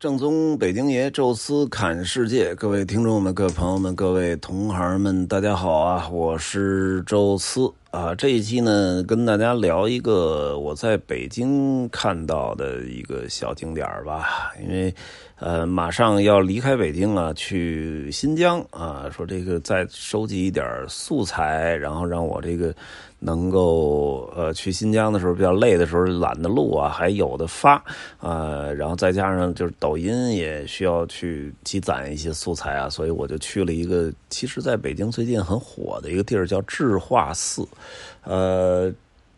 正宗北京爷，宙斯侃世界，各位听众们、各位朋友们、各位同行们，大家好啊！我是宙斯啊。这一期呢，跟大家聊一个我在北京看到的一个小景点吧。因为呃，马上要离开北京了，去新疆啊。说这个再收集一点素材，然后让我这个。能够呃去新疆的时候比较累的时候懒得录啊，还有的发啊，然后再加上就是抖音也需要去积攒一些素材啊，所以我就去了一个其实在北京最近很火的一个地儿叫智化寺，呃。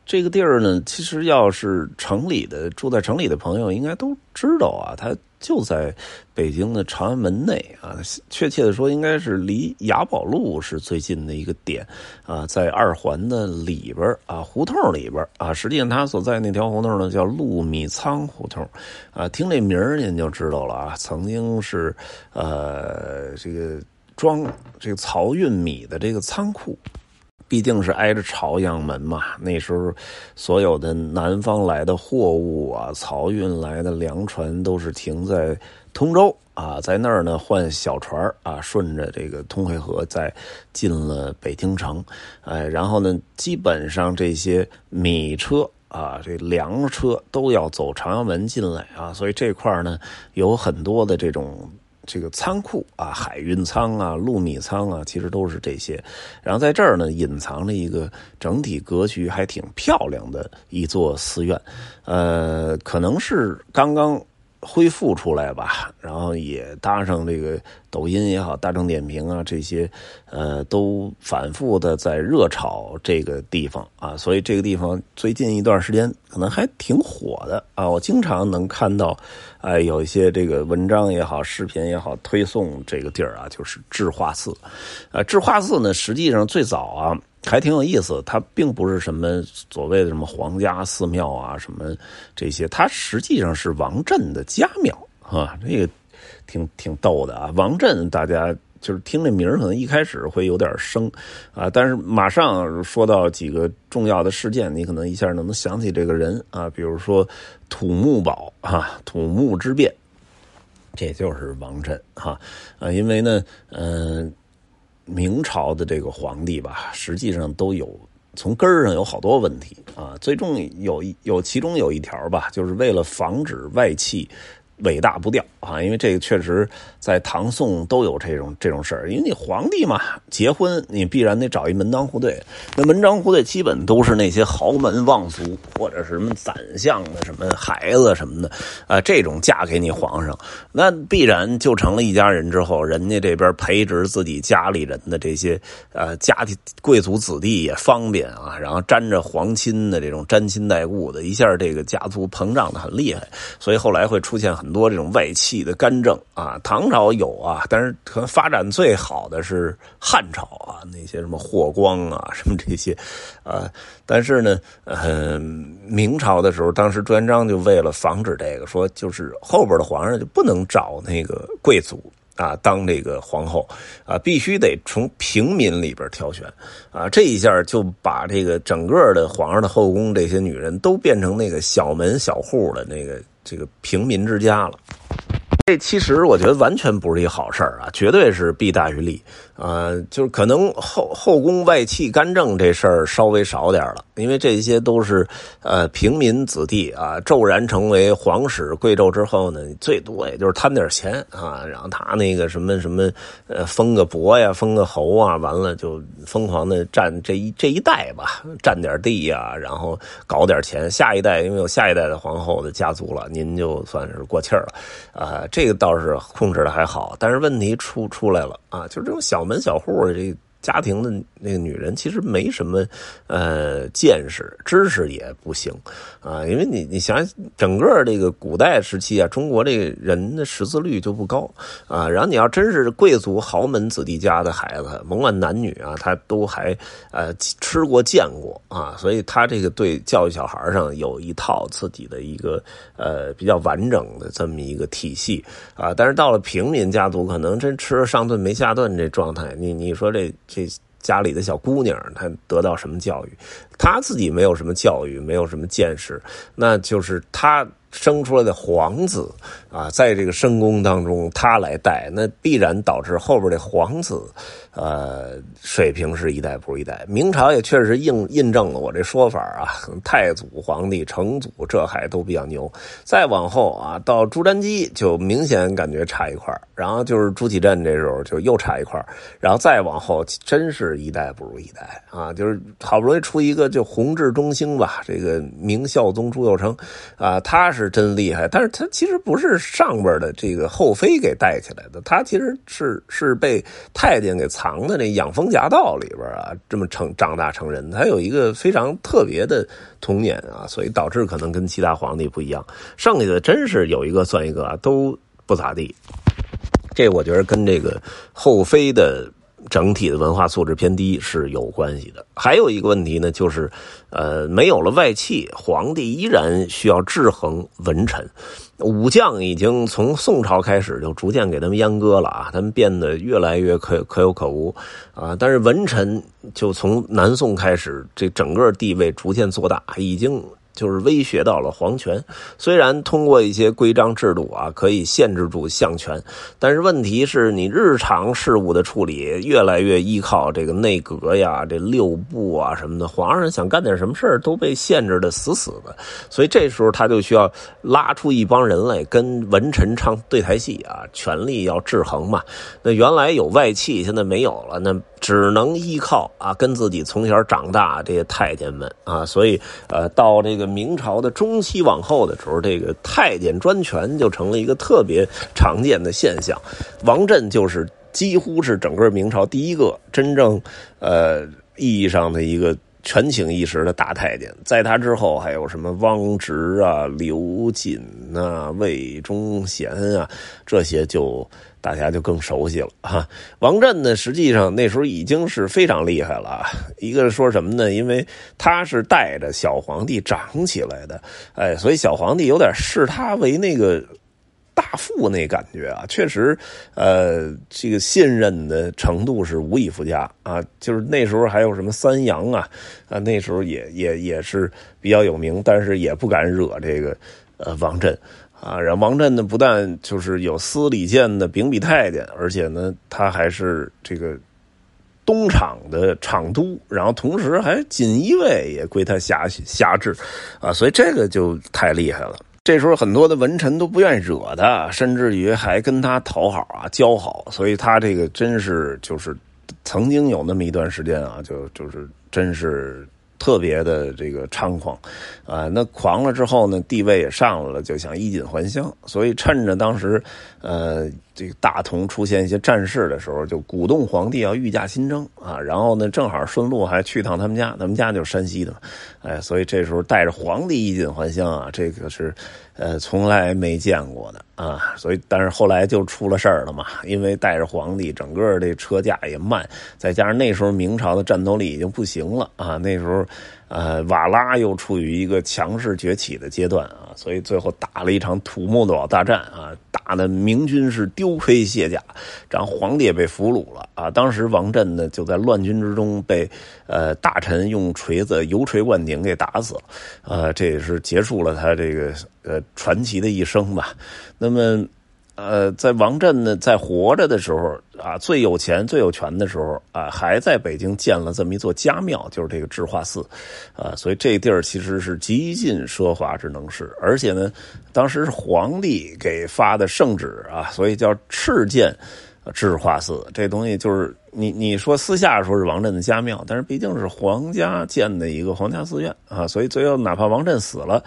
这个地儿呢，其实要是城里的住在城里的朋友应该都知道啊，它就在北京的长安门内啊，确切的说，应该是离雅宝路是最近的一个点啊，在二环的里边啊，胡同里边啊，实际上它所在那条胡同呢叫陆米仓胡同啊，听这名儿您就知道了啊，曾经是呃这个装这个漕运米的这个仓库。毕竟是挨着朝阳门嘛，那时候所有的南方来的货物啊，漕运来的粮船都是停在通州啊，在那儿呢换小船啊，顺着这个通惠河再进了北京城，哎，然后呢，基本上这些米车啊，这粮车都要走朝阳门进来啊，所以这块呢有很多的这种。这个仓库啊，海运仓啊，陆米仓啊，其实都是这些。然后在这儿呢，隐藏着一个整体格局还挺漂亮的一座寺院，呃，可能是刚刚。恢复出来吧，然后也搭上这个抖音也好，大众点评啊这些，呃，都反复的在热炒这个地方啊，所以这个地方最近一段时间可能还挺火的啊，我经常能看到，哎，有一些这个文章也好，视频也好，推送这个地儿啊，就是智化寺，啊，智化寺呢，实际上最早啊。还挺有意思，它并不是什么所谓的什么皇家寺庙啊，什么这些，它实际上是王振的家庙啊，这个挺挺逗的啊。王振，大家就是听这名可能一开始会有点生啊，但是马上说到几个重要的事件，你可能一下能想起这个人啊，比如说土木堡啊，土木之变，这就是王振哈啊，因为呢，嗯。明朝的这个皇帝吧，实际上都有从根儿上有好多问题啊。最终有有其中有一条吧，就是为了防止外戚。尾大不掉啊，因为这个确实在唐宋都有这种这种事儿。因为你皇帝嘛，结婚你必然得找一门当户对，那门当户对基本都是那些豪门望族或者是什么宰相的什么孩子什么的啊，这种嫁给你皇上，那必然就成了一家人之后，人家这边培植自己家里人的这些呃家庭贵族子弟也方便啊，然后沾着皇亲的这种沾亲带故的，一下这个家族膨胀的很厉害，所以后来会出现很。很多这种外戚的干政啊，唐朝有啊，但是可能发展最好的是汉朝啊，那些什么霍光啊，什么这些，啊，但是呢，呃，明朝的时候，当时朱元璋就为了防止这个，说就是后边的皇上就不能找那个贵族啊当这个皇后啊，必须得从平民里边挑选啊，这一下就把这个整个的皇上的后宫这些女人都变成那个小门小户的那个。这个平民之家了。这其实我觉得完全不是一好事儿啊，绝对是弊大于利啊。就是可能后后宫外戚干政这事儿稍微少点了，因为这些都是呃平民子弟啊，骤然成为皇室贵胄之后呢，最多也就是贪点钱啊，然后他那个什么什么呃封个伯呀，封个侯啊，完了就疯狂的占这一这一代吧，占点地呀，然后搞点钱。下一代因为有下一代的皇后的家族了，您就算是过气儿了啊。这个倒是控制的还好，但是问题出出来了啊！就是这种小门小户这。家庭的那个女人其实没什么，呃，见识、知识也不行啊，因为你你想整个这个古代时期啊，中国这个人的识字率就不高啊，然后你要真是贵族豪门子弟家的孩子，甭管男女啊，他都还呃吃过见过啊，所以他这个对教育小孩上有一套自己的一个呃比较完整的这么一个体系啊，但是到了平民家族，可能真吃了上顿没下顿这状态，你你说这。这家里的小姑娘，她得到什么教育？她自己没有什么教育，没有什么见识，那就是她生出来的皇子啊，在这个深宫当中他来带，那必然导致后边的皇子。呃，水平是一代不如一代。明朝也确实印印证了我这说法啊，太祖皇帝、成祖这还都比较牛。再往后啊，到朱瞻基就明显感觉差一块然后就是朱祁镇这时候就又差一块然后再往后真是一代不如一代啊，就是好不容易出一个就弘治中兴吧，这个明孝宗朱佑樘啊，他是真厉害，但是他其实不是上边的这个后妃给带起来的，他其实是是被太监给藏。在那养蜂夹道里边啊，这么成长大成人，他有一个非常特别的童年啊，所以导致可能跟其他皇帝不一样。剩下的真是有一个算一个啊，都不咋地。这我觉得跟这个后妃的。整体的文化素质偏低是有关系的。还有一个问题呢，就是，呃，没有了外戚，皇帝依然需要制衡文臣。武将已经从宋朝开始就逐渐给他们阉割了啊，他们变得越来越可可有可无啊。但是文臣就从南宋开始，这整个地位逐渐做大，已经。就是威胁到了皇权，虽然通过一些规章制度啊，可以限制住相权，但是问题是你日常事务的处理越来越依靠这个内阁呀、这六部啊什么的，皇上想干点什么事都被限制的死死的，所以这时候他就需要拉出一帮人来跟文臣唱对台戏啊，权力要制衡嘛。那原来有外戚，现在没有了，那。只能依靠啊，跟自己从小长大这些太监们啊，所以呃，到这个明朝的中期往后的时候，这个太监专权就成了一个特别常见的现象。王振就是几乎是整个明朝第一个真正呃意义上的一个权倾一时的大太监。在他之后，还有什么汪直啊、刘瑾啊、魏忠贤啊，这些就。大家就更熟悉了 哈。王振呢，实际上那时候已经是非常厉害了。一个说什么呢？因为他是带着小皇帝长起来的，哎，所以小皇帝有点视他为那个大父那感觉啊。确实，呃，这个信任的程度是无以复加啊。就是那时候还有什么三阳啊，啊，那时候也也也是比较有名，但是也不敢惹这个呃王振。啊，然后王振呢，不但就是有司礼监的秉笔太监，而且呢，他还是这个东厂的厂督，然后同时还锦衣卫也归他辖辖制，啊，所以这个就太厉害了。这时候很多的文臣都不愿意惹他，甚至于还跟他讨好啊、交好，所以他这个真是就是曾经有那么一段时间啊，就就是真是。特别的这个猖狂，啊，那狂了之后呢，地位也上来了，就想衣锦还乡，所以趁着当时，呃，这个大同出现一些战事的时候，就鼓动皇帝要御驾亲征啊，然后呢，正好顺路还去趟他们家，他们家就是山西的嘛，哎，所以这时候带着皇帝衣锦还乡啊，这个是。呃，从来没见过的啊，所以但是后来就出了事儿了嘛，因为带着皇帝，整个这车驾也慢，再加上那时候明朝的战斗力已经不行了啊，那时候。呃，瓦剌又处于一个强势崛起的阶段啊，所以最后打了一场土木堡大战啊，打的明军是丢盔卸甲，然后皇帝也被俘虏了啊。当时王振呢就在乱军之中被呃大臣用锤子油锤灌顶给打死了，呃，这也是结束了他这个呃传奇的一生吧。那么。呃，在王振呢在活着的时候啊，最有钱、最有权的时候啊，还在北京建了这么一座家庙，就是这个智化寺，啊，所以这地儿其实是极尽奢华之能事，而且呢，当时是皇帝给发的圣旨啊，所以叫敕建智化寺，这东西就是。你你说私下说是王振的家庙，但是毕竟是皇家建的一个皇家寺院啊，所以最后哪怕王振死了，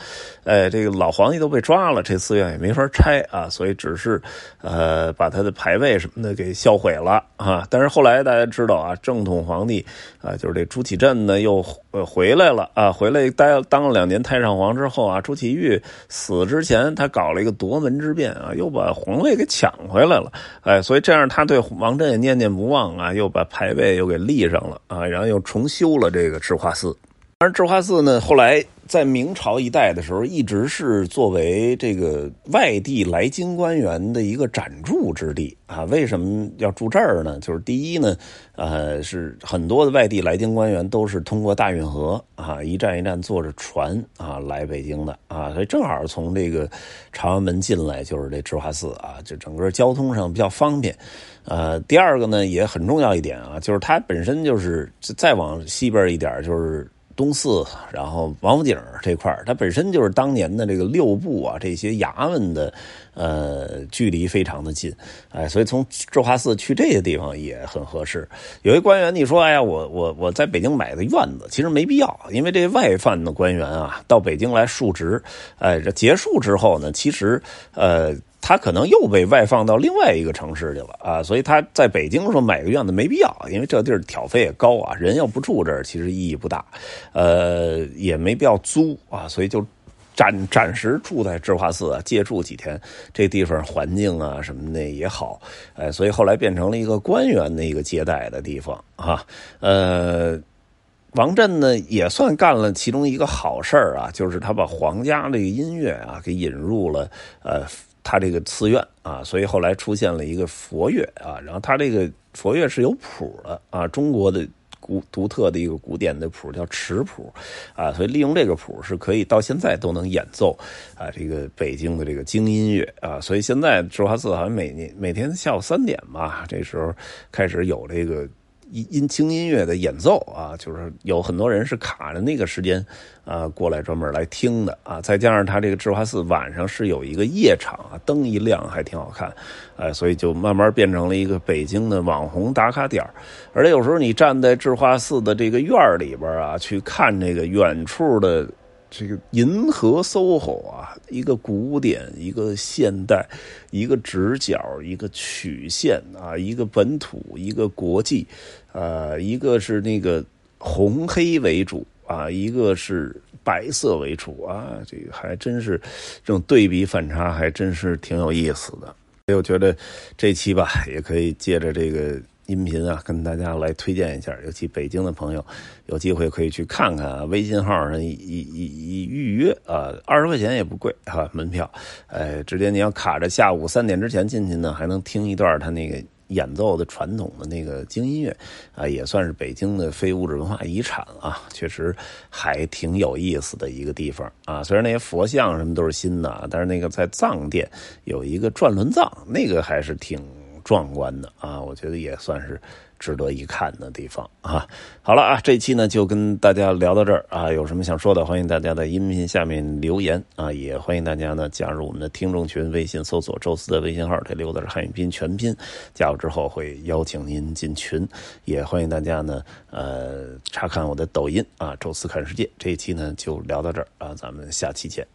哎，这个老皇帝都被抓了，这寺院也没法拆啊，所以只是呃把他的牌位什么的给销毁了啊。但是后来大家知道啊，正统皇帝啊，就是这朱祁镇呢又呃回来了啊，回来待当了两年太上皇之后啊，朱祁钰死之前他搞了一个夺门之变啊，又把皇位给抢回来了，哎，所以这样他对王振也念念不忘啊。又把牌位又给立上了啊，然后又重修了这个智化寺。而智化寺呢，后来在明朝一代的时候，一直是作为这个外地来京官员的一个暂住之地啊。为什么要住这儿呢？就是第一呢，呃，是很多的外地来京官员都是通过大运河啊，一站一站坐着船啊来北京的啊，所以正好从这个朝阳门进来就是这智化寺啊，就整个交通上比较方便。呃，第二个呢也很重要一点啊，就是它本身就是再往西边一点就是。东四，然后王府井这块它本身就是当年的这个六部啊，这些衙门的，呃，距离非常的近，哎，所以从智化寺去这些地方也很合适。有一官员你说，哎呀，我我我在北京买的院子，其实没必要，因为这外犯的官员啊，到北京来述职，哎，这结束之后呢，其实，呃。他可能又被外放到另外一个城市去了啊，所以他在北京说买个院子没必要，因为这地儿挑费也高啊，人要不住这儿其实意义不大，呃，也没必要租啊，所以就暂暂时住在智化寺啊，借住几天，这地方环境啊什么的也好，哎，所以后来变成了一个官员的一个接待的地方啊，呃，王震呢也算干了其中一个好事儿啊，就是他把皇家这个音乐啊给引入了呃。他这个寺院啊，所以后来出现了一个佛乐啊，然后他这个佛乐是有谱的啊，中国的古独特的一个古典的谱叫尺谱啊，所以利用这个谱是可以到现在都能演奏啊，这个北京的这个京音乐啊，所以现在智华寺好像每年每天下午三点吧，这时候开始有这个。音音轻音乐的演奏啊，就是有很多人是卡着那个时间啊过来专门来听的啊，再加上他这个智化寺晚上是有一个夜场啊，灯一亮还挺好看，哎，所以就慢慢变成了一个北京的网红打卡点而且有时候你站在智化寺的这个院里边啊，去看这个远处的。这个银河 SOHO 啊，一个古典，一个现代，一个直角，一个曲线啊，一个本土，一个国际，啊，一个是那个红黑为主啊，一个是白色为主啊，这个还真是这种对比反差，还真是挺有意思的。所以我觉得这期吧，也可以借着这个。音频啊，跟大家来推荐一下，尤其北京的朋友，有机会可以去看看啊。微信号上一一一预约啊，二十块钱也不贵啊，门票。哎，直接你要卡着下午三点之前进去呢，还能听一段他那个演奏的传统的那个京音乐啊，也算是北京的非物质文化遗产啊，确实还挺有意思的一个地方啊。虽然那些佛像什么都是新的，但是那个在藏殿有一个转轮藏，那个还是挺。壮观的啊，我觉得也算是值得一看的地方啊。好了啊，这期呢就跟大家聊到这儿啊，有什么想说的，欢迎大家在音频下面留言啊，也欢迎大家呢加入我们的听众群，微信搜索“宙斯”的微信号，这六个字汉语拼全拼，加入之后会邀请您进群，也欢迎大家呢呃查看我的抖音啊，“宙斯看世界”。这一期呢就聊到这儿啊，咱们下期见。